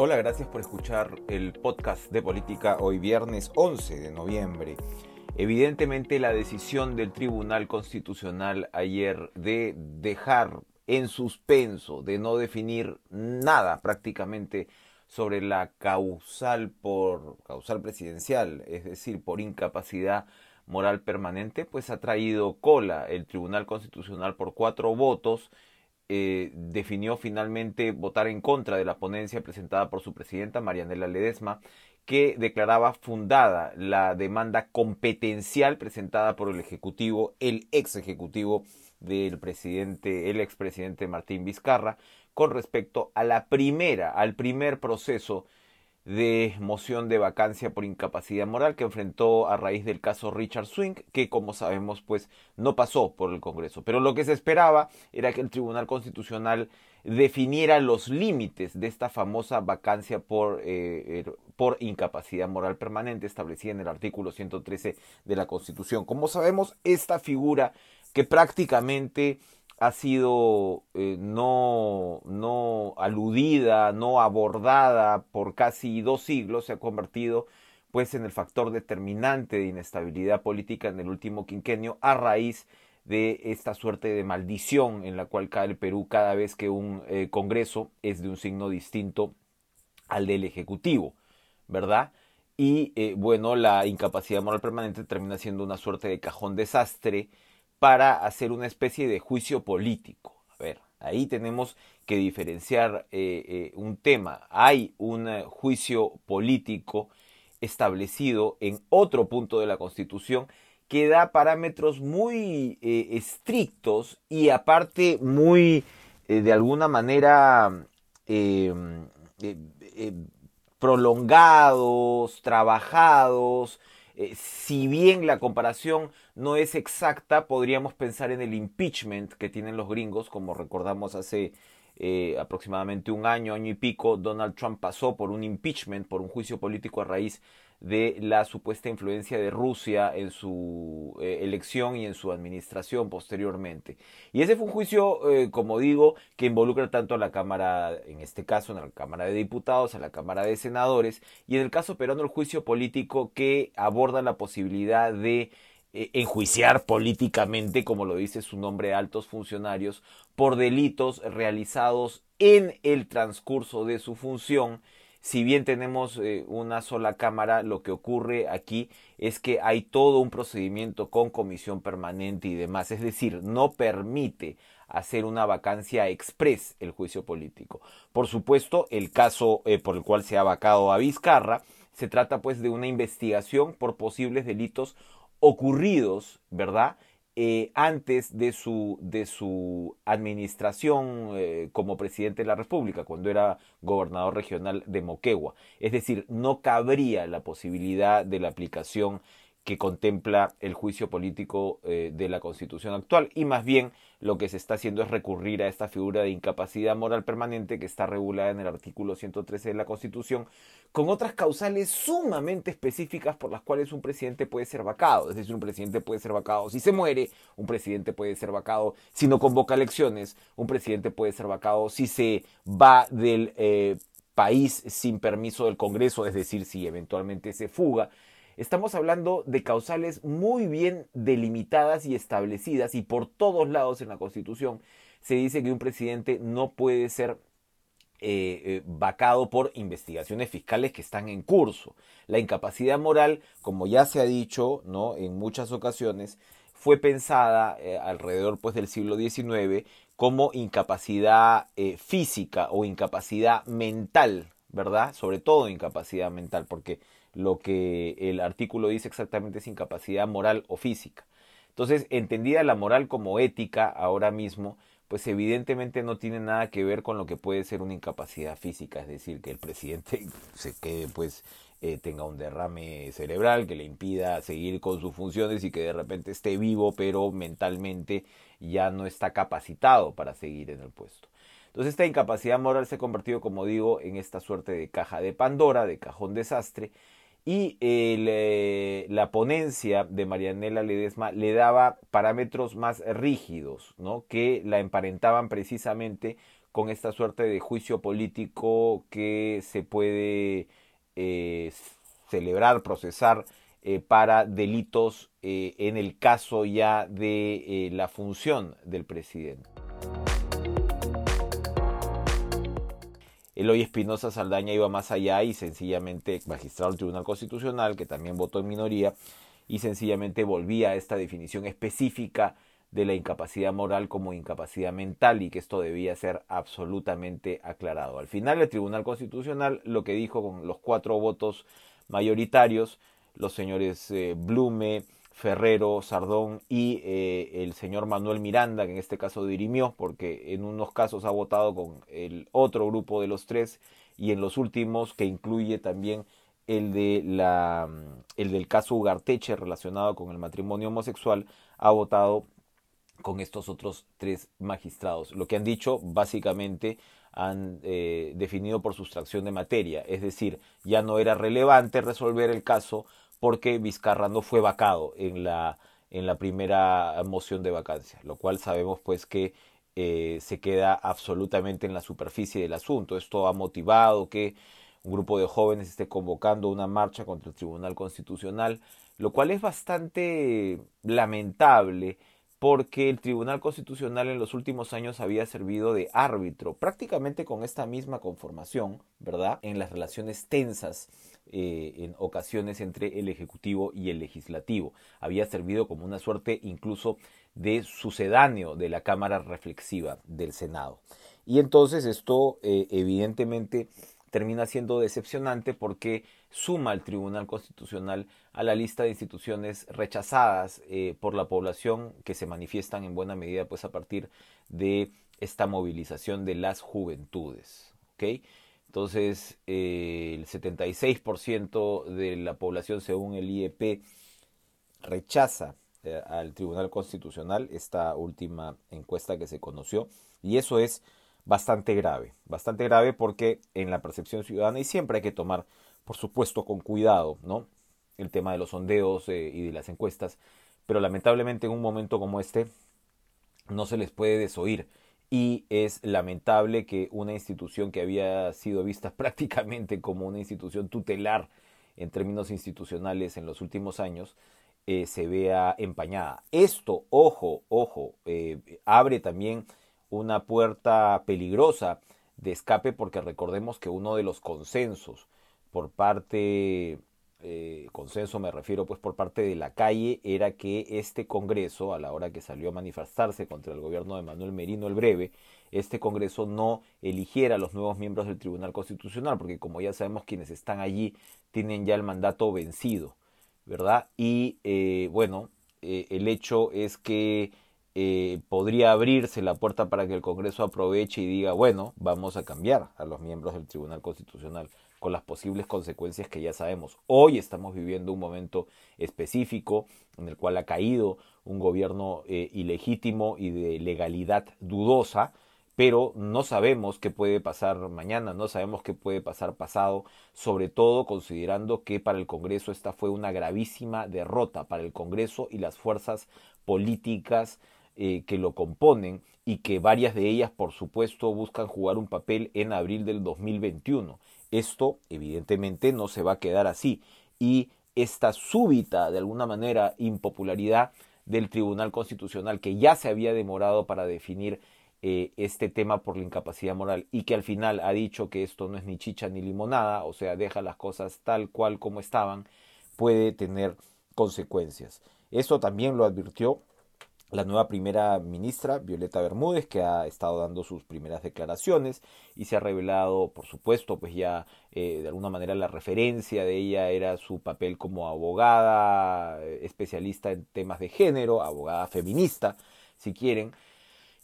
Hola, gracias por escuchar el podcast de política hoy viernes 11 de noviembre. Evidentemente la decisión del Tribunal Constitucional ayer de dejar en suspenso, de no definir nada prácticamente sobre la causal por causal presidencial, es decir, por incapacidad moral permanente, pues ha traído cola el Tribunal Constitucional por cuatro votos eh, definió finalmente votar en contra de la ponencia presentada por su presidenta, Marianela Ledesma, que declaraba fundada la demanda competencial presentada por el Ejecutivo, el ex Ejecutivo del presidente, el expresidente Martín Vizcarra, con respecto a la primera, al primer proceso de moción de vacancia por incapacidad moral que enfrentó a raíz del caso Richard Swing, que como sabemos pues no pasó por el Congreso. Pero lo que se esperaba era que el Tribunal Constitucional definiera los límites de esta famosa vacancia por, eh, er, por incapacidad moral permanente establecida en el artículo 113 de la Constitución. Como sabemos, esta figura que prácticamente ha sido eh, no, no aludida, no abordada por casi dos siglos, se ha convertido pues en el factor determinante de inestabilidad política en el último quinquenio a raíz de esta suerte de maldición en la cual cae el Perú cada vez que un eh, Congreso es de un signo distinto al del Ejecutivo, ¿verdad? Y eh, bueno, la incapacidad moral permanente termina siendo una suerte de cajón desastre para hacer una especie de juicio político. A ver, ahí tenemos que diferenciar eh, eh, un tema. Hay un eh, juicio político establecido en otro punto de la Constitución que da parámetros muy estrictos y aparte muy, de alguna manera, prolongados, trabajados, eh, si bien la comparación no es exacta, podríamos pensar en el impeachment que tienen los gringos, como recordamos hace eh, aproximadamente un año, año y pico, Donald Trump pasó por un impeachment, por un juicio político a raíz de la supuesta influencia de Rusia en su eh, elección y en su administración posteriormente. Y ese fue un juicio, eh, como digo, que involucra tanto a la Cámara, en este caso, a la Cámara de Diputados, a la Cámara de Senadores, y en el caso peruano el juicio político que aborda la posibilidad de eh, enjuiciar políticamente, como lo dice su nombre, altos funcionarios por delitos realizados en el transcurso de su función si bien tenemos eh, una sola cámara, lo que ocurre aquí es que hay todo un procedimiento con comisión permanente y demás. Es decir, no permite hacer una vacancia express el juicio político. Por supuesto, el caso eh, por el cual se ha vacado a Vizcarra, se trata pues de una investigación por posibles delitos ocurridos, ¿verdad? Eh, antes de su, de su administración eh, como presidente de la República, cuando era gobernador regional de Moquegua. Es decir, no cabría la posibilidad de la aplicación que contempla el juicio político eh, de la constitución actual y más bien lo que se está haciendo es recurrir a esta figura de incapacidad moral permanente que está regulada en el artículo 113 de la constitución con otras causales sumamente específicas por las cuales un presidente puede ser vacado. Es decir, un presidente puede ser vacado si se muere, un presidente puede ser vacado si no convoca elecciones, un presidente puede ser vacado si se va del eh, país sin permiso del Congreso, es decir, si eventualmente se fuga. Estamos hablando de causales muy bien delimitadas y establecidas y por todos lados en la Constitución se dice que un presidente no puede ser eh, eh, vacado por investigaciones fiscales que están en curso. La incapacidad moral, como ya se ha dicho ¿no? en muchas ocasiones, fue pensada eh, alrededor pues, del siglo XIX como incapacidad física o incapacidad mental, ¿verdad? Sobre todo incapacidad mental, porque lo que el artículo dice exactamente es incapacidad moral o física. Entonces, entendida la moral como ética ahora mismo, pues evidentemente no tiene nada que ver con lo que puede ser una incapacidad física, es decir, que el presidente se quede pues eh, tenga un derrame cerebral que le impida seguir con sus funciones y que de repente esté vivo, pero mentalmente ya no está capacitado para seguir en el puesto. Entonces esta incapacidad moral se ha convertido, como digo, en esta suerte de caja de Pandora, de cajón desastre, y eh, la ponencia de Marianela Ledesma le daba parámetros más rígidos, ¿no? que la emparentaban precisamente con esta suerte de juicio político que se puede eh, celebrar, procesar eh, para delitos eh, en el caso ya de la función del presidente. Eloy Espinosa Saldaña iba más allá y sencillamente, magistrado del Tribunal Constitucional, que también votó en minoría, y sencillamente volvía a esta definición específica de la incapacidad moral como incapacidad mental y que esto debía ser absolutamente aclarado. Al final el Tribunal Constitucional lo que dijo con los cuatro votos mayoritarios, los señores eh, Blume, Ferrero, Sardón y eh, el señor Manuel Miranda, que en este caso dirimió, porque en unos casos ha votado con el otro grupo de los tres y en los últimos, que incluye también el, de la, el del caso Ugarteche relacionado con el matrimonio homosexual, ha votado con estos otros tres magistrados. Lo que han dicho básicamente han eh, definido por sustracción de materia, es decir, ya no era relevante resolver el caso porque Vizcarra no fue vacado en la, en la primera moción de vacancia, lo cual sabemos pues que eh, se queda absolutamente en la superficie del asunto. Esto ha motivado que un grupo de jóvenes esté convocando una marcha contra el Tribunal Constitucional, lo cual es bastante lamentable porque el Tribunal Constitucional en los últimos años había servido de árbitro, prácticamente con esta misma conformación, ¿verdad? En las relaciones tensas eh, en ocasiones entre el Ejecutivo y el Legislativo. Había servido como una suerte incluso de sucedáneo de la Cámara Reflexiva del Senado. Y entonces esto eh, evidentemente termina siendo decepcionante porque suma al Tribunal Constitucional a la lista de instituciones rechazadas eh, por la población que se manifiestan en buena medida pues a partir de esta movilización de las juventudes. Entonces, eh, el 76% de la población, según el IEP, rechaza eh, al Tribunal Constitucional, esta última encuesta que se conoció, y eso es bastante grave, bastante grave porque en la percepción ciudadana y siempre hay que tomar, por supuesto, con cuidado, ¿no? El tema de los sondeos eh, y de las encuestas, pero lamentablemente en un momento como este no se les puede desoír y es lamentable que una institución que había sido vista prácticamente como una institución tutelar en términos institucionales en los últimos años eh, se vea empañada. Esto, ojo, ojo, eh, abre también una puerta peligrosa de escape porque recordemos que uno de los consensos por parte eh, consenso me refiero pues por parte de la calle era que este Congreso a la hora que salió a manifestarse contra el gobierno de Manuel Merino el Breve este Congreso no eligiera a los nuevos miembros del Tribunal Constitucional porque como ya sabemos quienes están allí tienen ya el mandato vencido verdad y eh, bueno eh, el hecho es que eh, podría abrirse la puerta para que el Congreso aproveche y diga, bueno, vamos a cambiar a los miembros del Tribunal Constitucional con las posibles consecuencias que ya sabemos. Hoy estamos viviendo un momento específico en el cual ha caído un gobierno eh, ilegítimo y de legalidad dudosa, pero no sabemos qué puede pasar mañana, no sabemos qué puede pasar pasado, sobre todo considerando que para el Congreso esta fue una gravísima derrota para el Congreso y las fuerzas políticas eh, que lo componen y que varias de ellas, por supuesto, buscan jugar un papel en abril del 2021. Esto, evidentemente, no se va a quedar así. Y esta súbita, de alguna manera, impopularidad del Tribunal Constitucional, que ya se había demorado para definir eh, este tema por la incapacidad moral y que al final ha dicho que esto no es ni chicha ni limonada, o sea, deja las cosas tal cual como estaban, puede tener consecuencias. Esto también lo advirtió la nueva primera ministra, Violeta Bermúdez, que ha estado dando sus primeras declaraciones y se ha revelado, por supuesto, pues ya eh, de alguna manera la referencia de ella era su papel como abogada, eh, especialista en temas de género, abogada feminista, si quieren,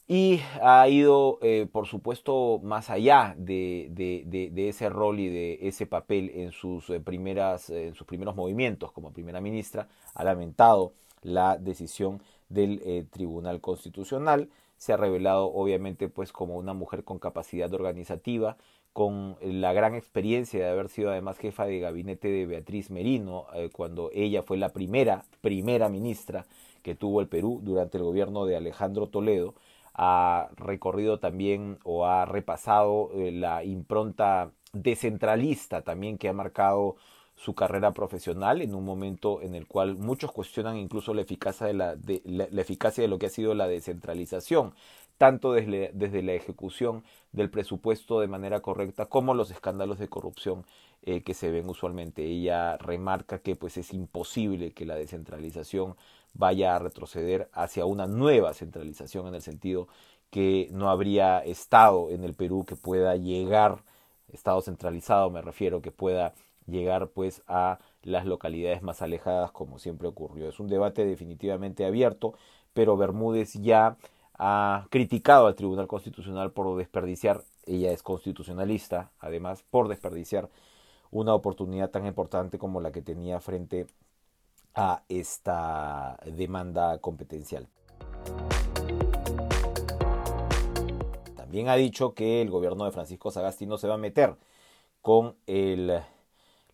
y ha ido, eh, por supuesto, más allá de, de, de, ese rol y de ese papel en sus, primeras, en sus primeros movimientos como primera ministra, ha lamentado la decisión del eh, Tribunal Constitucional. Se ha revelado obviamente pues como una mujer con capacidad organizativa, con la gran experiencia de haber sido además jefa de gabinete de Beatriz Merino, eh, cuando ella fue la primera, primera ministra que tuvo el Perú durante el gobierno de Alejandro Toledo, ha recorrido también o ha repasado eh, la impronta descentralista también que ha marcado su carrera profesional en un momento en el cual muchos cuestionan incluso la eficacia de, la, la, eficacia de lo que ha sido la descentralización, tanto desde, desde, la ejecución del presupuesto de manera correcta como los escándalos de corrupción eh, que se ven usualmente. Ella remarca que pues es imposible que la descentralización vaya a retroceder hacia una nueva centralización en el sentido que no habría Estado en el Perú que pueda llegar, Estado centralizado me refiero, que pueda llegar pues a las localidades más alejadas como siempre ocurrió. Es un debate definitivamente abierto, pero Bermúdez ya ha criticado al Tribunal Constitucional por desperdiciar, ella es constitucionalista, además, por desperdiciar una oportunidad tan importante como la que tenía frente a esta demanda competencial. También ha dicho que el gobierno de Francisco Sagasti no se va a meter con el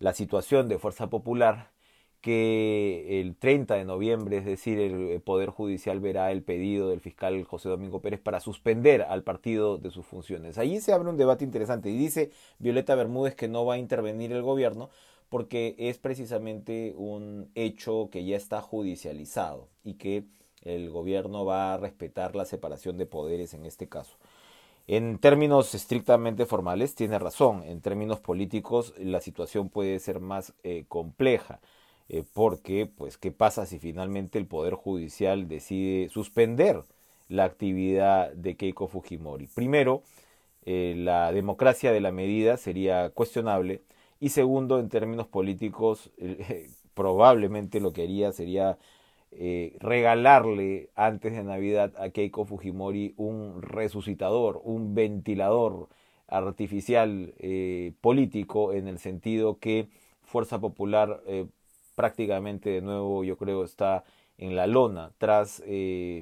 la situación de Fuerza Popular que el 30 de noviembre, es decir, el Poder Judicial verá el pedido del fiscal José Domingo Pérez para suspender al partido de sus funciones. Allí se abre un debate interesante y dice Violeta Bermúdez que no va a intervenir el gobierno porque es precisamente un hecho que ya está judicializado y que el gobierno va a respetar la separación de poderes en este caso. En términos estrictamente formales, tiene razón. En términos políticos, la situación puede ser más eh, compleja. Eh, porque, pues, ¿qué pasa si finalmente el Poder Judicial decide suspender la actividad de Keiko Fujimori? Primero, eh, la democracia de la medida sería cuestionable. Y segundo, en términos políticos, probablemente lo que haría sería eh, regalarle antes de Navidad a Keiko Fujimori un resucitador, un ventilador artificial eh, político en el sentido que Fuerza Popular eh, prácticamente de nuevo yo creo está en la lona tras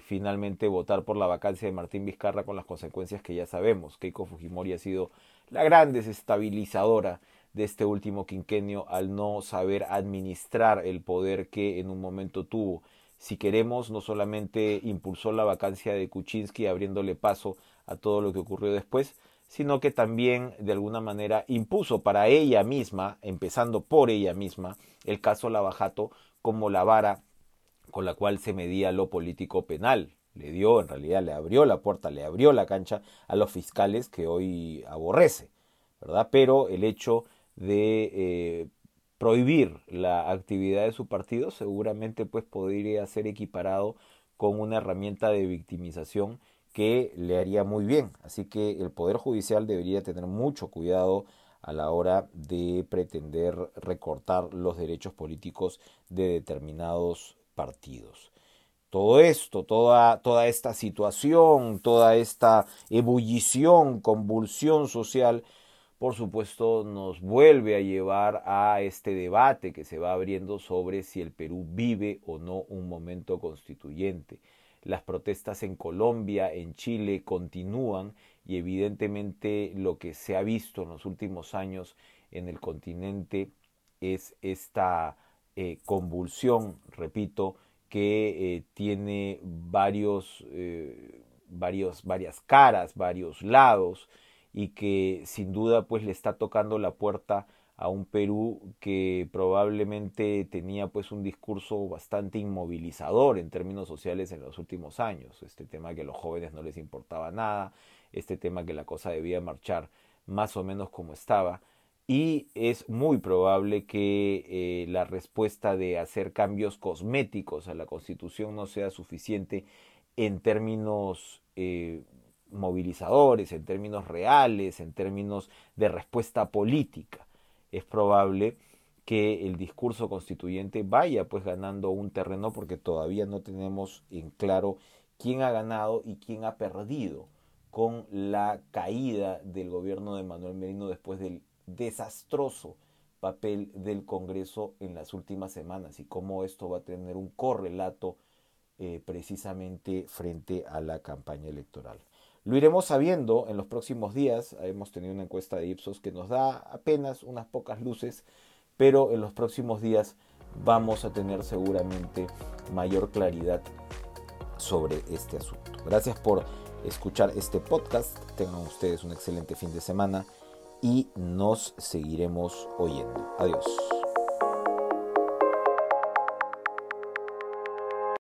finalmente votar por la vacancia de Martín Vizcarra con las consecuencias que ya sabemos. Keiko Fujimori ha sido la gran desestabilizadora de este último quinquenio al no saber administrar el poder que en un momento tuvo si queremos, no solamente impulsó la vacancia de Kuczynski abriéndole paso a todo lo que ocurrió después, sino que también de alguna manera impuso para ella misma, empezando por ella misma, el caso Lavajato como la vara con la cual se medía lo político penal. Le dio, en realidad, le abrió la puerta, le abrió la cancha a los fiscales que hoy aborrece, ¿verdad? Pero el hecho de eh, prohibir la actividad de su partido seguramente pues podría ser equiparado con una herramienta de victimización que le haría muy bien. Así que el Poder Judicial debería tener mucho cuidado a la hora de pretender recortar los derechos políticos de determinados partidos. Todo esto, toda, toda esta situación, toda esta ebullición, convulsión social, por supuesto, nos vuelve a llevar a este debate que se va abriendo sobre si el Perú vive o no un momento constituyente. Las protestas en Colombia, en Chile continúan y evidentemente lo que se ha visto en los últimos años en el continente es esta eh, convulsión, repito, que eh, tiene varios, eh, varios, varias caras, varios lados, y que sin duda pues le está tocando la puerta a un Perú que probablemente tenía pues un discurso bastante inmovilizador en términos sociales en los últimos años. Este tema que a los jóvenes no les importaba nada, este tema que la cosa debía marchar más o menos como estaba. Y es muy probable que eh, la respuesta de hacer cambios cosméticos a la constitución no sea suficiente en términos eh, movilizadores, en términos reales, en términos de respuesta política. Es probable que el discurso constituyente vaya pues ganando un terreno porque todavía no tenemos en claro quién ha ganado y quién ha perdido con la caída del gobierno de Manuel Merino después del desastroso papel del Congreso en las últimas semanas y cómo esto va a tener un correlato eh, precisamente frente a la campaña electoral. Lo iremos sabiendo en los próximos días. Hemos tenido una encuesta de Ipsos que nos da apenas unas pocas luces, pero en los próximos días vamos a tener seguramente mayor claridad sobre este asunto. Gracias por escuchar este podcast. Tengan ustedes un excelente fin de semana y nos seguiremos oyendo. Adiós.